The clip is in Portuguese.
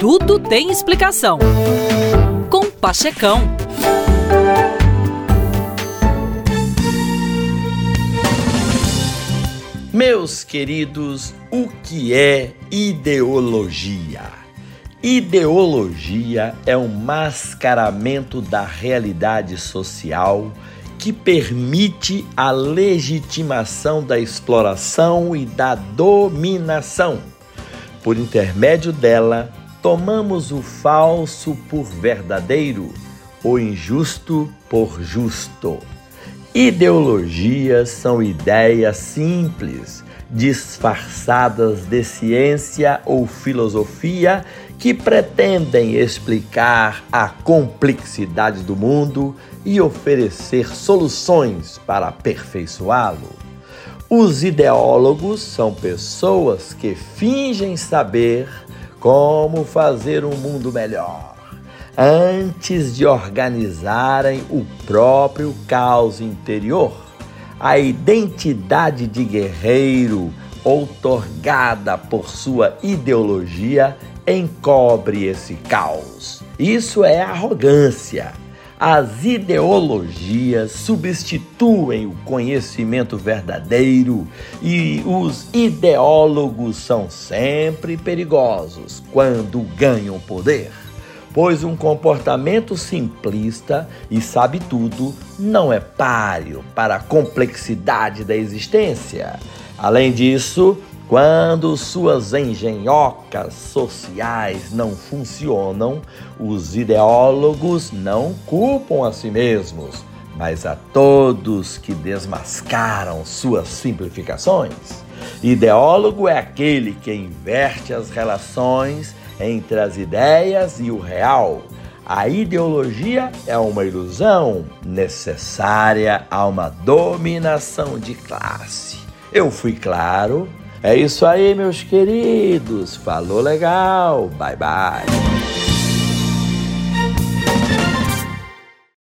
Tudo tem explicação. Com Pachecão. Meus queridos, o que é ideologia? Ideologia é um mascaramento da realidade social que permite a legitimação da exploração e da dominação. Por intermédio dela, tomamos o falso por verdadeiro, o injusto por justo. Ideologias são ideias simples, disfarçadas de ciência ou filosofia que pretendem explicar a complexidade do mundo e oferecer soluções para aperfeiçoá-lo. Os ideólogos são pessoas que fingem saber como fazer um mundo melhor antes de organizarem o próprio caos interior. A identidade de guerreiro, outorgada por sua ideologia, encobre esse caos. Isso é arrogância. As ideologias substituem o conhecimento verdadeiro e os ideólogos são sempre perigosos quando ganham poder pois um comportamento simplista e sabe tudo não é páreo para a complexidade da existência. Além disso, quando suas engenhocas sociais não funcionam, os ideólogos não culpam a si mesmos, mas a todos que desmascaram suas simplificações. Ideólogo é aquele que inverte as relações entre as ideias e o real. A ideologia é uma ilusão necessária a uma dominação de classe. Eu fui claro? É isso aí, meus queridos. Falou legal. Bye bye.